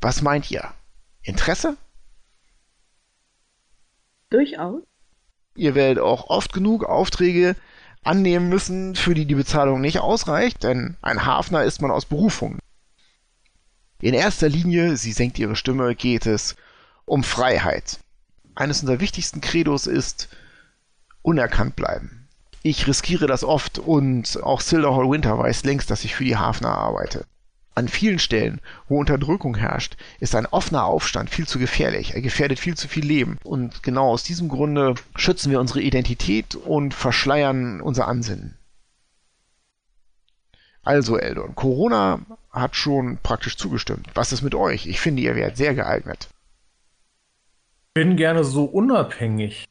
Was meint ihr? Interesse? Durchaus. Ihr werdet auch oft genug Aufträge annehmen müssen, für die die Bezahlung nicht ausreicht, denn ein Hafner ist man aus Berufung. In erster Linie, sie senkt ihre Stimme, geht es um Freiheit. Eines unserer wichtigsten Credos ist unerkannt bleiben. Ich riskiere das oft und auch Silder Hall Winter weiß längst, dass ich für die Hafner arbeite. An vielen Stellen, wo Unterdrückung herrscht, ist ein offener Aufstand viel zu gefährlich. Er gefährdet viel zu viel Leben. Und genau aus diesem Grunde schützen wir unsere Identität und verschleiern unser Ansinnen. Also, Eldon, Corona hat schon praktisch zugestimmt. Was ist mit euch? Ich finde, ihr wärt sehr geeignet. Bin gerne so unabhängig.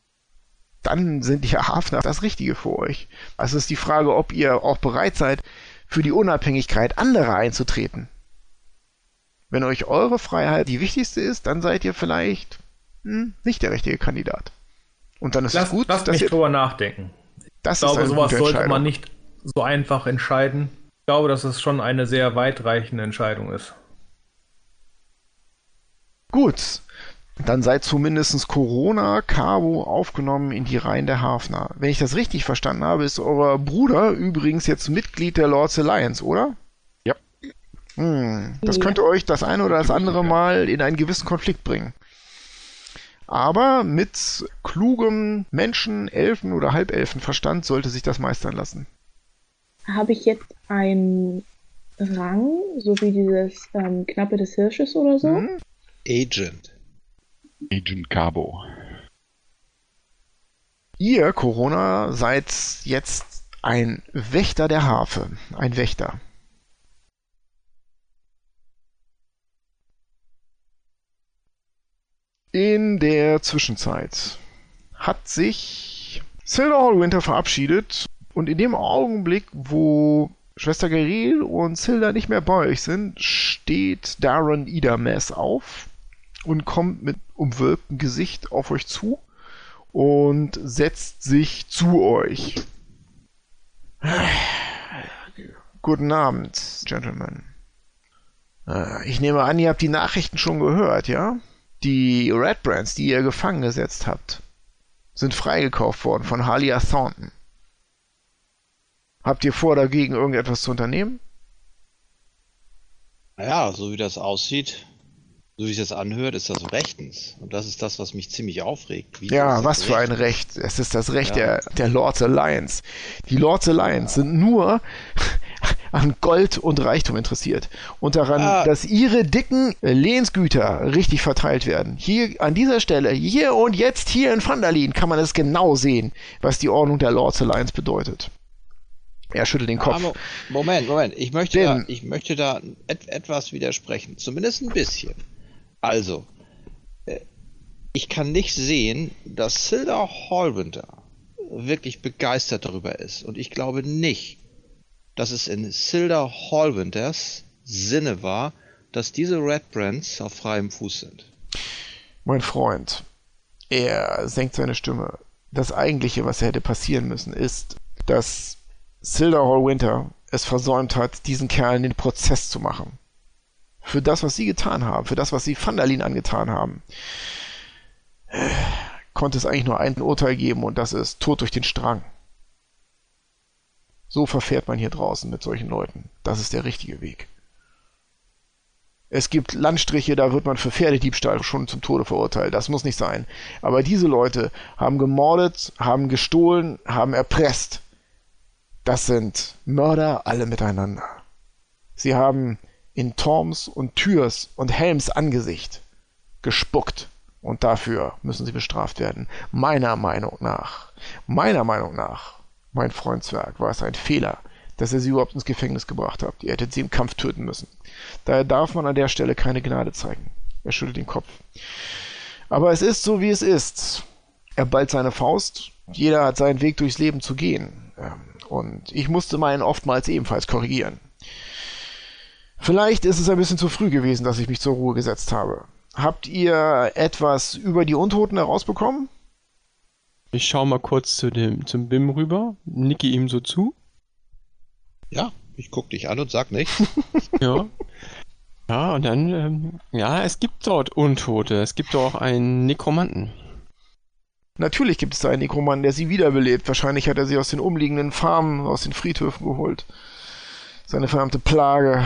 Dann sind die Hafner das Richtige für euch. Es ist die Frage, ob ihr auch bereit seid, für die Unabhängigkeit anderer einzutreten. Wenn euch eure Freiheit die wichtigste ist, dann seid ihr vielleicht hm, nicht der richtige Kandidat. Und dann ist Lass, es gut, lass dass mich ihr, drüber nachdenken. das Ich glaube, sowas sollte man nicht so einfach entscheiden. Ich glaube, dass es schon eine sehr weitreichende Entscheidung ist. Gut, dann seid zumindest Corona Cabo aufgenommen in die Reihen der Hafner. Wenn ich das richtig verstanden habe, ist euer Bruder übrigens jetzt Mitglied der Lords Alliance, oder? Ja. Hm, das Ja. könnte euch das eine oder das andere Mal in einen gewissen Konflikt bringen. Aber mit klugem Menschen, Elfen oder Halbelfenverstand sollte sich das meistern lassen. Habe ich jetzt einen Rang, so wie dieses ähm, Knappe des Hirsches oder so? Hm? Agent. Agent Cabo. Ihr, Corona, seid jetzt ein Wächter der Harfe. Ein Wächter. In der Zwischenzeit hat sich Silver Hallwinter verabschiedet und in dem Augenblick, wo Schwester Geril und Silda nicht mehr bei euch sind, steht Darren Idames auf und kommt mit umwölktem Gesicht auf euch zu und setzt sich zu euch. Guten Abend, Gentlemen. Äh, Ich nehme an, ihr habt die Nachrichten schon gehört, ja? Die Red Brands, die ihr gefangen gesetzt habt. sind freigekauft worden von Halia Thornton. Habt ihr vor, dagegen irgendetwas zu unternehmen? Naja, so wie das aussieht, so wie es jetzt anhört, ist das rechtens. Und das ist das, was mich ziemlich aufregt. Wie Ja, was für ein? Recht. Es ist das Recht Ja. der, der Lords Alliance. Die Lords Alliance sind nur an Gold und Reichtum interessiert und daran, Ah. dass ihre dicken Lehnsgüter richtig verteilt werden. Hier an dieser Stelle, hier und jetzt hier in Vandalin kann man es genau sehen, was die Ordnung der Lords Alliance bedeutet. Er schüttelt den Ah, Kopf. Mo- Moment, Moment. Ich möchte, Denn- da, ich möchte da et etwas widersprechen. Zumindest ein bisschen. Also, äh, ich kann nicht sehen, dass Silda Hallwinter wirklich begeistert darüber ist. Und ich glaube nicht, dass es in Silda Hallwinters Sinne war, dass diese Red Brands auf freiem Fuß sind. Mein Freund, er senkt seine Stimme. Das eigentliche, was hätte passieren müssen, ist, dass Silda Hallwinter es versäumt hat, diesen Kerlen den Prozess zu machen. Für das, was sie getan haben, für das, was sie Vandalin angetan haben, konnte es eigentlich nur ein Urteil geben und das ist Tod durch den Strang. So verfährt man hier draußen mit solchen Leuten. Das ist der richtige Weg. Es gibt Landstriche, da wird man für Pferdediebstahl schon zum Tode verurteilt. Das muss nicht sein. Aber diese Leute haben gemordet, haben gestohlen, haben erpresst. Das sind Mörder alle miteinander. Sie haben in Torms und Türs und Helms Angesicht gespuckt. Und dafür müssen sie bestraft werden. Meiner Meinung nach, meiner Meinung nach, mein Freund Zwerg, war es ein Fehler, dass er sie überhaupt ins Gefängnis gebracht hat. Ihr hättet sie im Kampf töten müssen. Daher darf man an der Stelle keine Gnade zeigen. Er schüttelt den Kopf. Aber es ist so, wie es ist. Er ballt seine Faust. Jeder hat seinen Weg durchs Leben zu gehen. Ähm, Und ich musste meinen oftmals ebenfalls korrigieren. Vielleicht ist es ein bisschen zu früh gewesen, dass ich mich zur Ruhe gesetzt habe. Habt ihr etwas über die Untoten herausbekommen? Ich schaue mal kurz zu dem, zum Bim rüber, nicke ihm so zu. Ja, ich guck dich an und sag nichts. Ja. Ja, und dann, ähm, ja, es gibt dort Untote. Es gibt auch einen Nekromanten. Natürlich gibt es da einen Nekromanten, der sie wiederbelebt. Wahrscheinlich hat er sie aus den umliegenden Farmen, aus den Friedhöfen geholt. Seine verdammte Plage.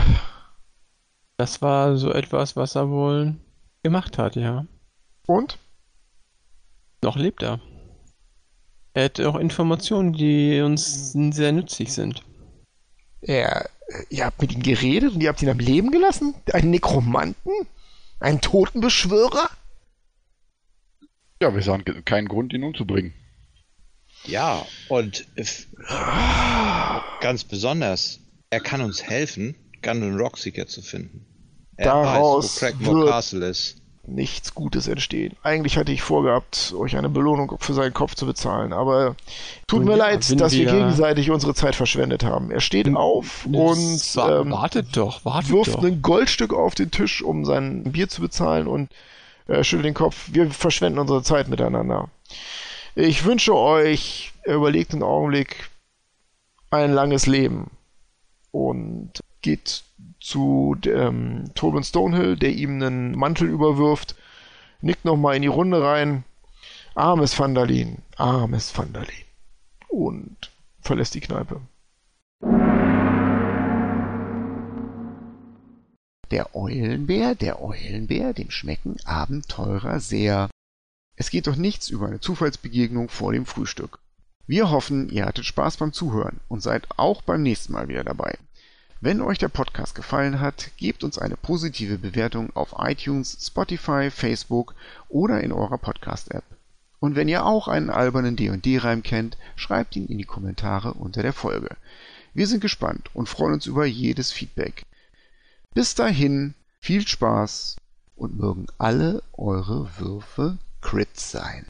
Das war so etwas, was er wohl gemacht hat, ja. Und? Noch lebt er. Er hat auch Informationen, die uns sehr nützlich sind. Er, äh, ihr habt mit ihm geredet und ihr habt ihn am Leben gelassen? Einen Nekromanten? Einen Totenbeschwörer? Ja, wir sahen keinen Grund, ihn umzubringen. Ja, und ganz besonders, er kann uns helfen, Gundren Rockseeker zu finden. Daraus weiß, wird-. Nichts Gutes entstehen. Eigentlich hatte ich vorgehabt, euch eine Belohnung für seinen Kopf zu bezahlen, aber tut mir ja, leid, dass wir wir- gegenseitig unsere Zeit verschwendet haben. Er steht auf und ähm, wartet doch, wartet wirft doch. ein Goldstück auf den Tisch, um sein Bier zu bezahlen und äh, schüttelt den Kopf. Wir verschwenden unsere Zeit miteinander. Ich wünsche euch, er überlegt einen Augenblick, ein langes Leben und geht zu ähm, Tobin Stonehill, der ihm einen Mantel überwirft, nickt nochmal in die Runde rein. Armes Vandalin, armes Vandalin. Und verlässt die Kneipe. Der Eulenbär, der Eulenbär, dem schmecken Abenteurer sehr. Es geht doch nichts über eine Zufallsbegegnung vor dem Frühstück. Wir hoffen, ihr hattet Spaß beim Zuhören und seid auch beim nächsten Mal wieder dabei. Wenn euch der Podcast gefallen hat, gebt uns eine positive Bewertung auf iTunes, Spotify, Facebook oder in eurer Podcast-App. Und wenn ihr auch einen albernen D&D-Reim kennt, schreibt ihn in die Kommentare unter der Folge. Wir sind gespannt und freuen uns über jedes Feedback. Bis dahin, viel Spaß und mögen alle eure Würfe Crit sein.